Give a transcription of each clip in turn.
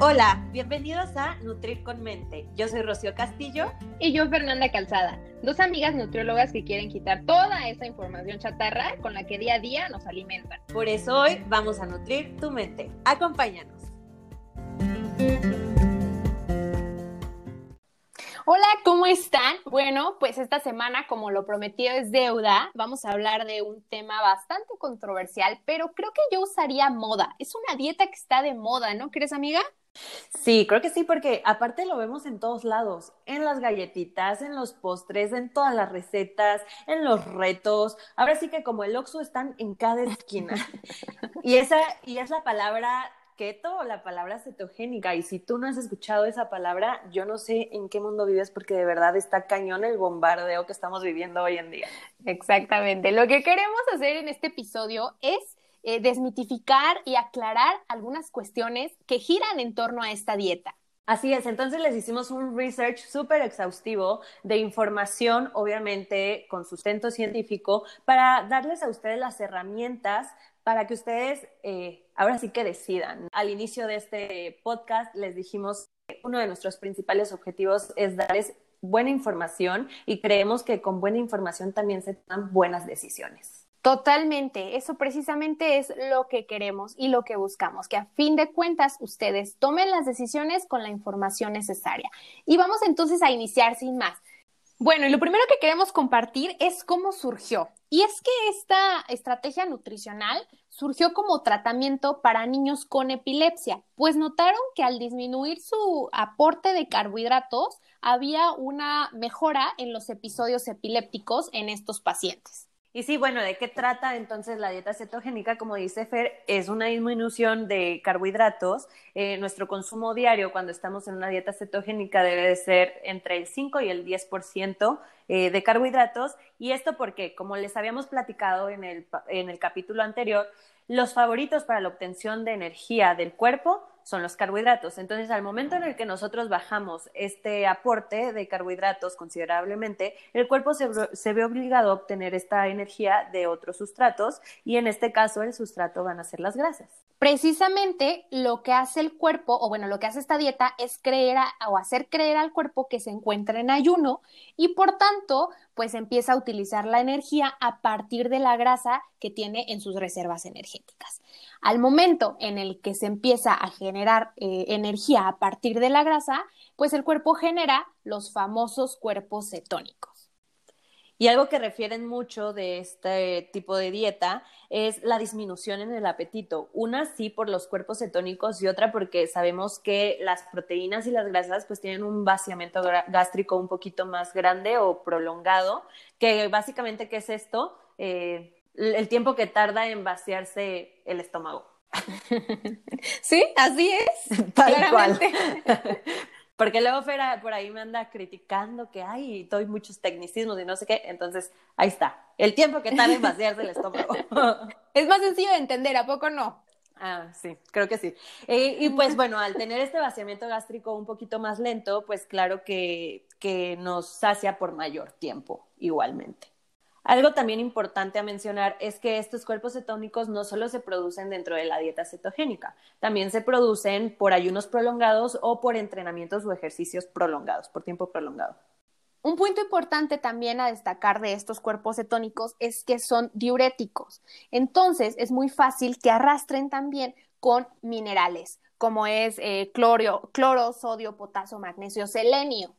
Hola, bienvenidos a Nutrir con Mente. Yo soy Rocío Castillo. Y yo Fernanda Calzada, dos amigas nutriólogas que quieren quitar toda esa información chatarra con la que día a día nos alimentan. Por eso hoy vamos a nutrir tu mente. Acompáñanos. Hola, ¿cómo están? Bueno, pues esta semana, como lo prometido es deuda, vamos a hablar de un tema bastante controversial, pero creo que yo usaría moda. Es una dieta que está de moda, ¿no crees, amiga? Sí, creo que sí, porque aparte lo vemos en todos lados, en las galletitas, en los postres, en todas las recetas, en los retos. Ahora sí que como el Oxxo están en cada esquina. y esa y es la palabra keto o la palabra cetogénica. Y si tú no has escuchado esa palabra, yo no sé en qué mundo vives porque de verdad está cañón el bombardeo que estamos viviendo hoy en día. Exactamente. Lo que queremos hacer en este episodio es eh, desmitificar y aclarar algunas cuestiones que giran en torno a esta dieta. Así es, entonces les hicimos un research súper exhaustivo de información, obviamente con sustento científico, para darles a ustedes las herramientas para que ustedes eh, ahora sí que decidan. Al inicio de este podcast les dijimos que uno de nuestros principales objetivos es darles buena información y creemos que con buena información también se toman buenas decisiones. Totalmente, eso precisamente es lo que queremos y lo que buscamos, que a fin de cuentas ustedes tomen las decisiones con la información necesaria. Y vamos entonces a iniciar sin más. Bueno, y lo primero que queremos compartir es cómo surgió. Y es que esta estrategia nutricional surgió como tratamiento para niños con epilepsia, pues notaron que al disminuir su aporte de carbohidratos había una mejora en los episodios epilépticos en estos pacientes. Y sí, bueno, ¿de qué trata entonces la dieta cetogénica? Como dice Fer, es una disminución de carbohidratos. Eh, nuestro consumo diario cuando estamos en una dieta cetogénica debe de ser entre el 5 y el 10% eh, de carbohidratos. Y esto porque, como les habíamos platicado en el, en el capítulo anterior, los favoritos para la obtención de energía del cuerpo son los carbohidratos. Entonces, al momento en el que nosotros bajamos este aporte de carbohidratos considerablemente, el cuerpo se, ve obligado a obtener esta energía de otros sustratos y en este caso el sustrato van a ser las grasas. Precisamente lo que hace el cuerpo, o bueno, lo que hace esta dieta es creer o hacer creer al cuerpo que se encuentra en ayuno y por tanto, pues empieza a utilizar la energía a partir de la grasa que tiene en sus reservas energéticas. Al momento en el que se empieza a generar eh, energía a partir de la grasa, pues el cuerpo genera los famosos cuerpos cetónicos. Y algo que refieren mucho de este tipo de dieta es la disminución en el apetito. Una sí por los cuerpos cetónicos y otra porque sabemos que las proteínas y las grasas pues tienen un vaciamiento gástrico un poquito más grande o prolongado, que básicamente ¿qué es esto? Eh, el tiempo que tarda en vaciarse el estómago. Sí, así es. Tal cual. Porque luego Fera por ahí me anda criticando que hay, doy muchos tecnicismos y no sé qué. Entonces, ahí está. El tiempo que tarda en vaciarse el estómago. Es más sencillo de entender, ¿a poco no? Ah, sí, creo que sí. Eh, y pues bueno, al tener este vaciamiento gástrico un poquito más lento, pues claro que, que nos sacia por mayor tiempo igualmente. Algo también importante a mencionar es que estos cuerpos cetónicos no solo se producen dentro de la dieta cetogénica, también se producen por ayunos prolongados o por entrenamientos o ejercicios prolongados, por tiempo prolongado. Un punto importante también a destacar de estos cuerpos cetónicos es que son diuréticos. Entonces es muy fácil que arrastren también con minerales, como es eh, cloro, cloro, sodio, potasio, magnesio, selenio.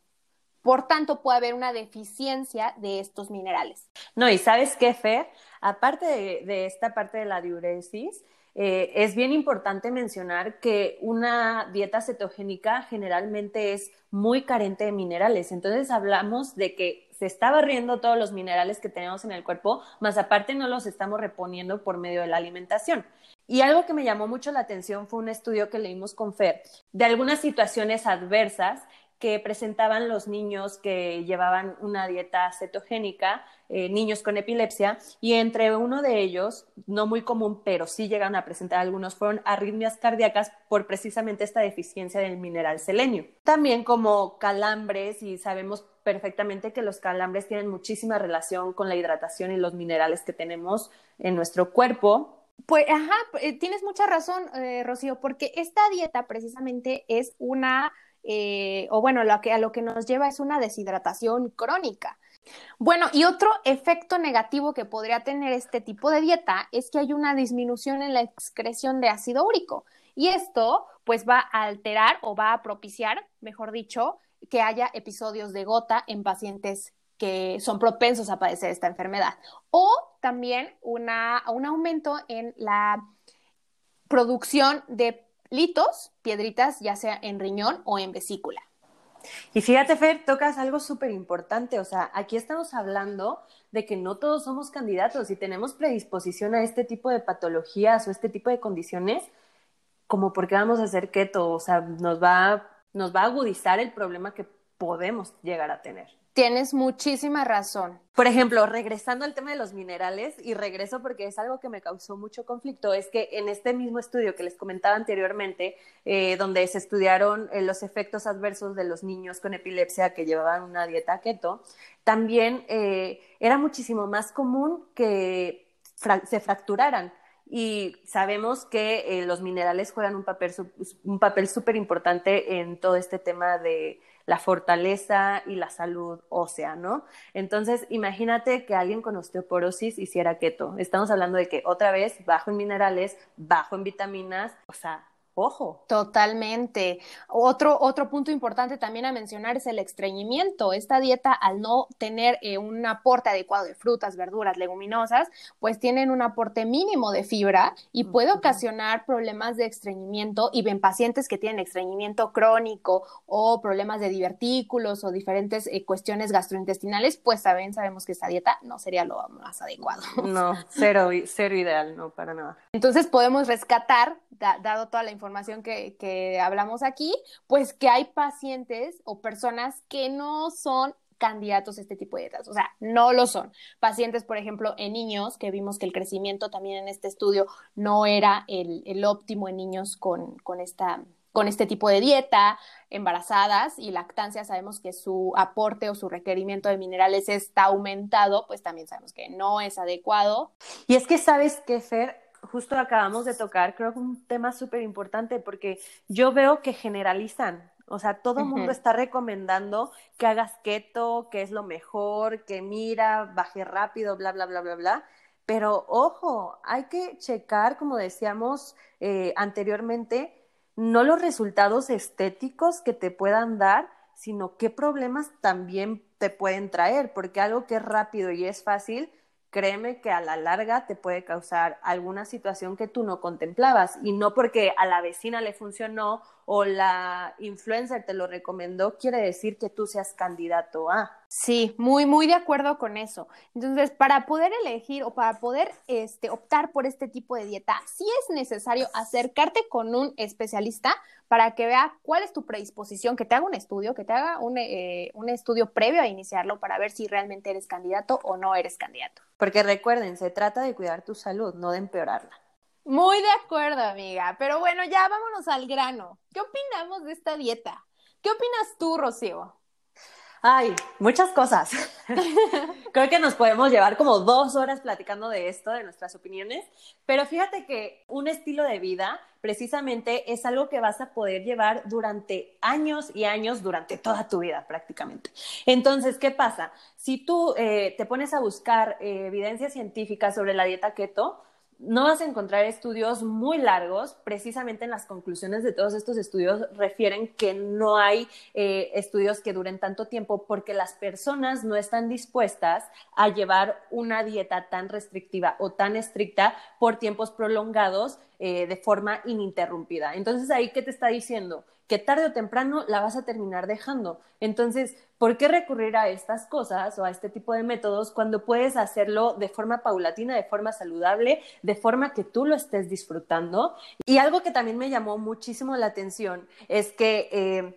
Por tanto, puede haber una deficiencia de estos minerales. No, y sabes qué, Fer, aparte de, esta parte de la diuresis, eh, es bien importante mencionar que una dieta cetogénica generalmente es muy carente de minerales. Entonces hablamos de que se está barriendo todos los minerales que tenemos en el cuerpo, más aparte no los estamos reponiendo por medio de la alimentación. Y algo que me llamó mucho la atención fue un estudio que leímos con Fer de algunas situaciones adversas que presentaban los niños que llevaban una dieta cetogénica, eh, niños con epilepsia, y entre uno de ellos, no muy común, pero sí llegaron a presentar algunos, fueron arritmias cardíacas por precisamente esta deficiencia del mineral selenio. También como calambres, y sabemos perfectamente que los calambres tienen muchísima relación con la hidratación y los minerales que tenemos en nuestro cuerpo, Pues, ajá, eh, tienes mucha razón, eh, Rocío, porque esta dieta precisamente es una, eh, o bueno, lo que, a lo que nos lleva es una deshidratación crónica. Bueno, y otro efecto negativo que podría tener este tipo de dieta es que hay una disminución en la excreción de ácido úrico. Y esto, pues, va a alterar o va a propiciar, mejor dicho, que haya episodios de gota en pacientes que son propensos a padecer esta enfermedad. O también una, un aumento en la producción de litos, piedritas, ya sea en riñón o en vesícula. Y fíjate, Fer, tocas algo súper importante. O sea, aquí estamos hablando de que no todos somos candidatos y tenemos predisposición a este tipo de patologías o este tipo de condiciones, como porque vamos a hacer keto. O sea, nos va, nos va a agudizar el problema que podemos llegar a tener. Tienes muchísima razón. Por ejemplo, regresando al tema de los minerales, y regreso porque es algo que me causó mucho conflicto, es que en este mismo estudio que les comentaba anteriormente, eh, donde se estudiaron eh, los efectos adversos de los niños con epilepsia que llevaban una dieta keto, también eh, era muchísimo más común que se fracturaran. Y sabemos que los minerales juegan un papel un papel súper importante en todo este tema de la fortaleza y la salud ósea, ¿no? Entonces, imagínate que alguien con osteoporosis hiciera keto. Estamos hablando de que otra vez bajo en minerales, bajo en vitaminas, o sea, Ojo. Totalmente. Otro, otro punto importante también a mencionar es el estreñimiento. Esta dieta, al no tener eh, un aporte adecuado de frutas, verduras, leguminosas, pues tienen un aporte mínimo de fibra y puede ocasionar problemas de estreñimiento y en pacientes que tienen estreñimiento crónico o problemas de divertículos o diferentes eh, cuestiones gastrointestinales, pues saben, sabemos que esta dieta no sería lo más adecuado. No, cero, cero ideal, no, para nada. Entonces podemos rescatar, dado toda la información información que, que hablamos aquí, pues que hay pacientes o personas que no son candidatos a este tipo de dietas. O sea, no lo son. Pacientes, por ejemplo, en niños, que vimos que el crecimiento también en este estudio no era el, el óptimo en niños con, con, esta, con este tipo de dieta, embarazadas y lactancia, sabemos que su aporte o su requerimiento de minerales está aumentado, pues también sabemos que no es adecuado. Y es que sabes que, Fer, justo acabamos de tocar, creo que un tema súper importante porque yo veo que generalizan. O sea, todo el mundo está recomendando que hagas keto, que es lo mejor, que mira, baje rápido, bla, bla, bla, bla, bla. Pero ojo, hay que checar, como decíamos eh, anteriormente, no los resultados estéticos que te puedan dar, sino qué problemas también te pueden traer, porque algo que es rápido y es fácil, créeme que a la larga te puede causar alguna situación que tú no contemplabas y no porque a la vecina le funcionó o la influencer te lo recomendó, quiere decir que tú seas candidato a. Sí, muy, muy de acuerdo con eso. Entonces, para poder elegir o para poder este, optar por este tipo de dieta, sí es necesario acercarte con un especialista para que vea cuál es tu predisposición, que te haga un estudio, que te haga un, eh, un estudio previo a iniciarlo para ver si realmente eres candidato o no eres candidato. Porque recuerden, se trata de cuidar tu salud, no de empeorarla. Muy de acuerdo, amiga. Pero bueno, ya vámonos al grano. ¿Qué opinamos de esta dieta? ¿Qué opinas tú, Rocío? Ay, muchas cosas. Creo que nos podemos llevar como dos horas platicando de esto, de nuestras opiniones, pero fíjate que un estilo de vida precisamente es algo que vas a poder llevar durante años y años, durante toda tu vida prácticamente. Entonces, ¿qué pasa? Si tú eh, te pones a buscar eh, evidencia científica sobre la dieta keto, no vas a encontrar estudios muy largos, precisamente en las conclusiones de todos estos estudios refieren que no hay eh, estudios que duren tanto tiempo porque las personas no están dispuestas a llevar una dieta tan restrictiva o tan estricta por tiempos prolongados eh, de forma ininterrumpida. Entonces, ahí, ¿qué te está diciendo? Que tarde o temprano la vas a terminar dejando. Entonces, ¿por qué recurrir a estas cosas o a este tipo de métodos cuando puedes hacerlo de forma paulatina, de forma saludable, de forma que tú lo estés disfrutando? Y algo que también me llamó muchísimo la atención es que eh,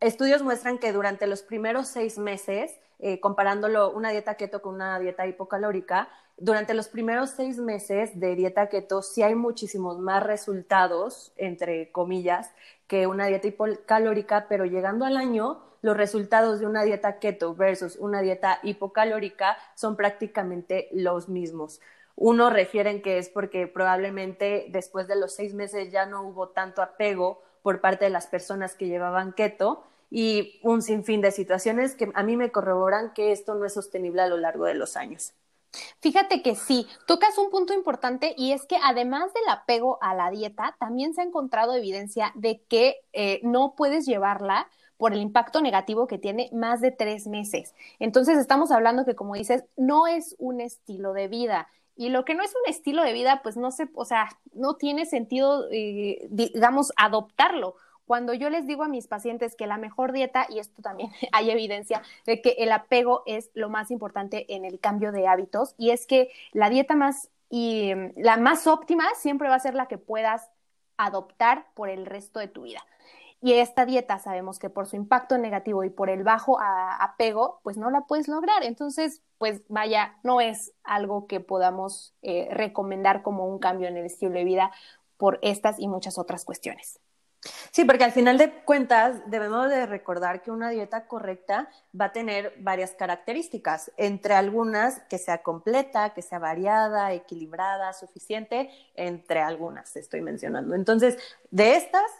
estudios muestran que durante los primeros seis meses, eh, comparándolo una dieta keto con una dieta hipocalórica, durante los primeros seis meses de dieta keto sí hay muchísimos más resultados, entre comillas, que una dieta hipocalórica, pero llegando al año, los resultados de una dieta keto versus una dieta hipocalórica son prácticamente los mismos. Uno refieren que es porque probablemente después de los seis meses ya no hubo tanto apego por parte de las personas que llevaban keto y un sinfín de situaciones que a mí me corroboran que esto no es sostenible a lo largo de los años. Fíjate que sí, tocas un punto importante y es que además del apego a la dieta, también se ha encontrado evidencia de que eh, no puedes llevarla por el impacto negativo que tiene más de tres meses. Entonces estamos hablando que, como dices, no es un estilo de vida. Y lo que no es un estilo de vida, pues no se, o sea, no tiene sentido, eh, digamos, adoptarlo cuando yo les digo a mis pacientes que la mejor dieta, y esto también hay evidencia de que el apego es lo más importante en el cambio de hábitos, y es que la dieta más y mm, la más óptima siempre va a ser la que puedas adoptar por el resto de tu vida. Y esta dieta sabemos que por su impacto negativo y por el bajo apego, pues no la puedes lograr. Entonces, pues vaya, no es algo que podamos eh, recomendar como un cambio en el estilo de vida por estas y muchas otras cuestiones. Sí, porque al final de cuentas debemos de recordar que una dieta correcta va a tener varias características, entre algunas que sea completa, que sea variada, equilibrada, suficiente, entre algunas estoy mencionando. Entonces, de estas,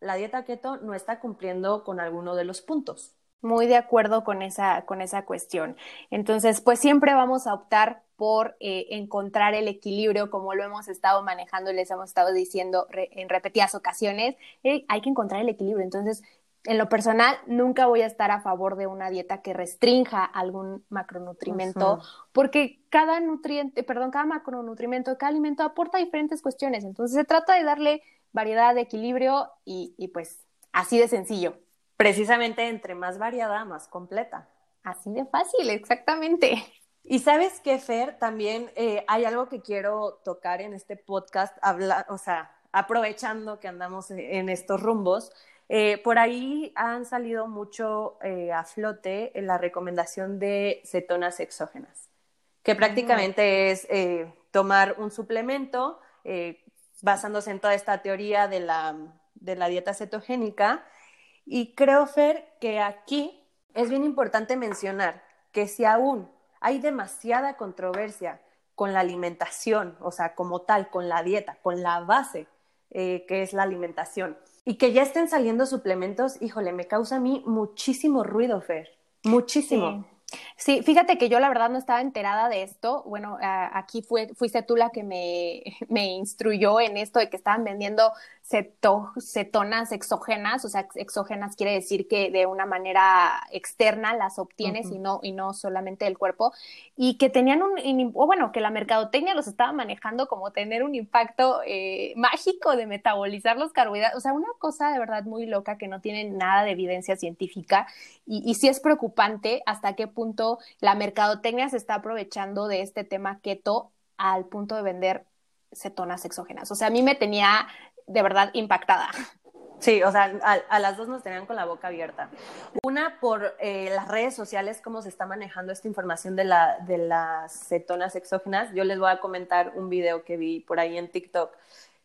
la dieta keto no está cumpliendo con alguno de los puntos. Muy de acuerdo con esa, con esa cuestión. Entonces, pues siempre vamos a optar por eh, encontrar el equilibrio, como lo hemos estado manejando y les hemos estado diciendo en repetidas ocasiones, eh, hay que encontrar el equilibrio. Entonces, en lo personal, nunca voy a estar a favor de una dieta que restrinja algún macronutrimento, porque cada nutriente, perdón, cada macronutrimento, cada alimento aporta diferentes cuestiones. Entonces, se trata de darle variedad, de equilibrio y, y pues así de sencillo. Precisamente entre más variada, más completa. Así de fácil, exactamente. Y sabes qué, Fer, también eh, hay algo que quiero tocar en este podcast, o sea, aprovechando que andamos en estos rumbos. Eh, por ahí han salido mucho eh, a flote la recomendación de cetonas exógenas, que mm. prácticamente es tomar un suplemento basándose en toda esta teoría de la, de la dieta cetogénica. Y creo, Fer, que aquí es bien importante mencionar que si aún hay demasiada controversia con la alimentación, o sea, como tal, con la dieta, con la base eh, que es la alimentación. Y que ya estén saliendo suplementos, híjole, me causa a mí muchísimo ruido, Fer, muchísimo. Fíjate que yo la verdad no estaba enterada de esto. Bueno, aquí fue, fuiste tú la que me, me, instruyó en esto de que estaban vendiendo cetonas exógenas, o sea, exógenas quiere decir que de una manera externa las obtienes y, no, y no solamente del cuerpo, y que tenían un, o bueno, que la mercadotecnia los estaba manejando como tener un impacto eh, mágico de metabolizar los carbohidratos, o sea, una cosa de verdad muy loca que no tiene nada de evidencia científica. Y, y sí es preocupante hasta qué punto la mercadotecnia se está aprovechando de este tema keto al punto de vender cetonas exógenas. O sea, a mí me tenía de verdad impactada. Sí, o sea, a, las dos nos tenían con la boca abierta. Una por eh, las redes sociales, cómo se está manejando esta información de, la, de las cetonas exógenas. Yo les voy a comentar un video que vi por ahí en TikTok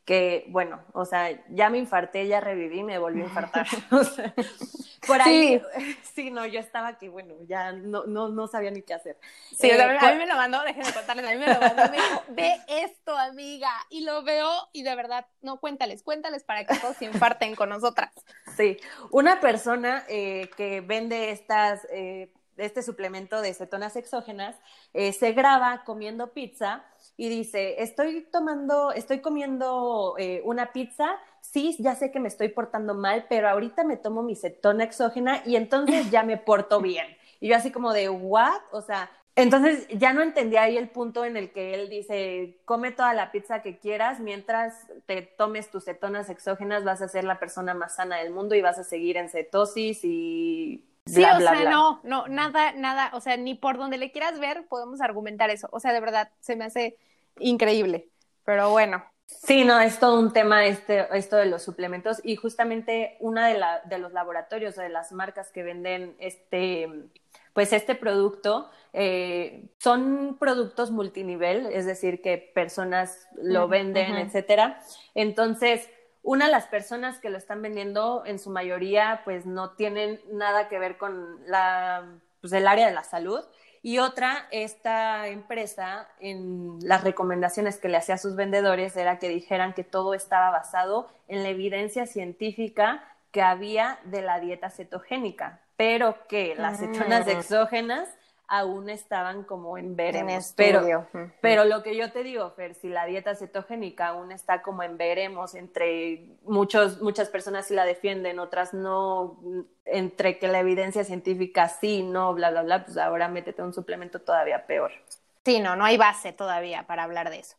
que, bueno, o sea, ya me infarté, ya reviví, me volví a infartar. por ahí, sí. no, yo estaba aquí, bueno, ya no, no, no sabía ni qué hacer. Sí, a mí me lo mandó, déjenme contarles, a mí me lo mandó, me dijo, ve esto, amiga, y lo veo, y de verdad, no, cuéntales, cuéntales para que todos se infarten con nosotras. Sí, una persona eh, que vende estas... Eh, este suplemento de cetonas exógenas, eh, se graba comiendo pizza y dice, estoy tomando, estoy comiendo eh, una pizza, sí, ya sé que me estoy portando mal, pero ahorita me tomo mi cetona exógena y entonces ya me porto bien. Y yo así como de, ¿what? O sea, entonces ya no entendía ahí el punto en el que él dice, come toda la pizza que quieras, mientras te tomes tus cetonas exógenas vas a ser la persona más sana del mundo y vas a seguir en cetosis y sí, o sea, no, no, nada, nada, o sea, ni por donde le quieras ver podemos argumentar eso. O sea, de verdad, se me hace increíble. Pero bueno. Sí, no, es todo un tema este, esto de los suplementos y justamente una de, la, de los laboratorios o de las marcas que venden este, pues este producto eh, son productos multinivel, es decir, que personas lo venden, etcétera. Entonces, una de las personas que lo están vendiendo, en su mayoría, pues no tienen nada que ver con la, pues, el área de la salud Y otra, esta empresa, en las recomendaciones que le hacía a sus vendedores, era que dijeran que todo estaba basado en la evidencia científica que había de la dieta cetogénica, pero que las cetonas ah. exógenas aún estaban como en veremos. pero, pero lo que yo te digo, Fer, si la dieta cetogénica aún está como en veremos, entre muchos, muchas personas sí la defienden, otras no, entre que la evidencia científica sí, no, bla, bla, bla, pues ahora métete un suplemento todavía peor. Sí, no, no hay base todavía para hablar de eso.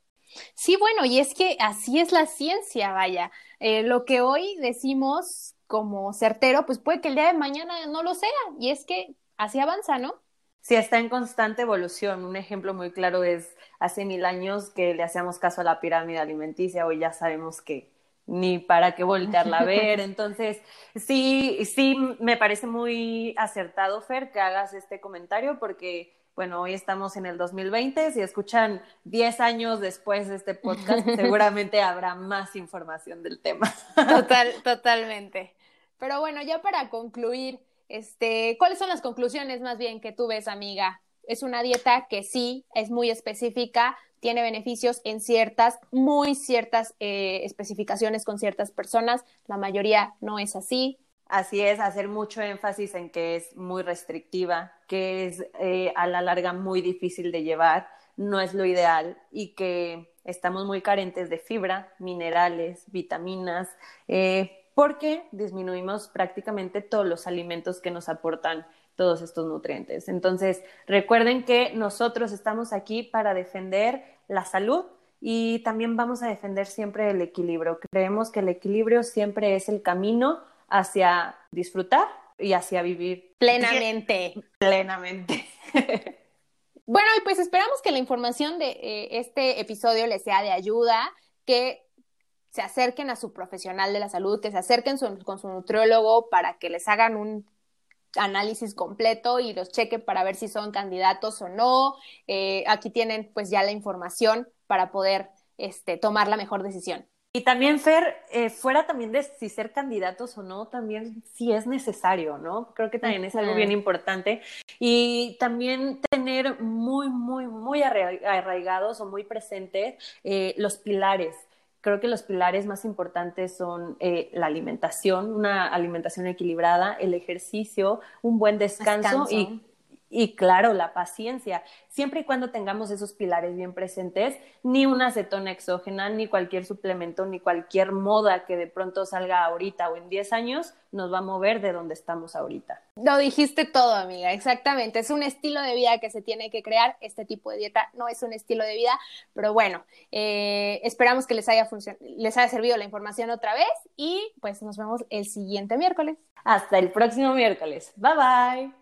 Sí, bueno, y es que así es la ciencia, vaya. Eh, lo que hoy decimos como certero, pues puede que el día de mañana no lo sea, y es que así avanza, ¿no? Sí, está en constante evolución. Un ejemplo muy claro es hace mil años que le hacíamos caso a la pirámide alimenticia, hoy ya sabemos que ni para qué voltearla a ver. Entonces, sí, sí, me parece muy acertado, Fer, que hagas este comentario porque, bueno, hoy estamos en el 2020. Si escuchan 10 años después de este podcast, seguramente habrá más información del tema. Total, totalmente. Pero bueno, ya para concluir, este, ¿cuáles son las conclusiones más bien que tú ves, amiga? Es una dieta que sí es muy específica, tiene beneficios en ciertas, muy ciertas eh, especificaciones con ciertas personas. La mayoría no es así. Así es, hacer mucho énfasis en que es muy restrictiva, que es eh, a la larga muy difícil de llevar, no es lo ideal y que estamos muy carentes de fibra, minerales, vitaminas. Eh, porque disminuimos prácticamente todos los alimentos que nos aportan todos estos nutrientes. Entonces, recuerden que nosotros estamos aquí para defender la salud y también vamos a defender siempre el equilibrio. Creemos que el equilibrio siempre es el camino hacia disfrutar y hacia vivir plenamente. Plenamente. bueno, y pues esperamos que la información de eh, este episodio les sea de ayuda, que se acerquen a su profesional de la salud, que se acerquen con su nutriólogo para que les hagan un análisis completo y los chequen para ver si son candidatos o no. Eh, aquí tienen pues ya la información para poder este, tomar la mejor decisión. Y también, Fer, eh, fuera también de si ser candidatos o no, también si es necesario, ¿no? Creo que también es algo bien importante. Y también tener muy, muy, muy arraigados o muy presentes eh, los pilares creo que los pilares más importantes son eh, la alimentación, una alimentación equilibrada, el ejercicio, un buen descanso, y y claro, la paciencia. Siempre y cuando tengamos esos pilares bien presentes, ni una acetona exógena, ni cualquier suplemento, ni cualquier moda que de pronto salga ahorita o en 10 años nos va a mover de donde estamos ahorita. Lo dijiste todo, amiga, exactamente. Es un estilo de vida que se tiene que crear. Este tipo de dieta no es un estilo de vida, pero bueno, eh, esperamos que les haya, les haya servido la información otra vez y pues nos vemos el siguiente miércoles. Hasta el próximo miércoles. Bye bye.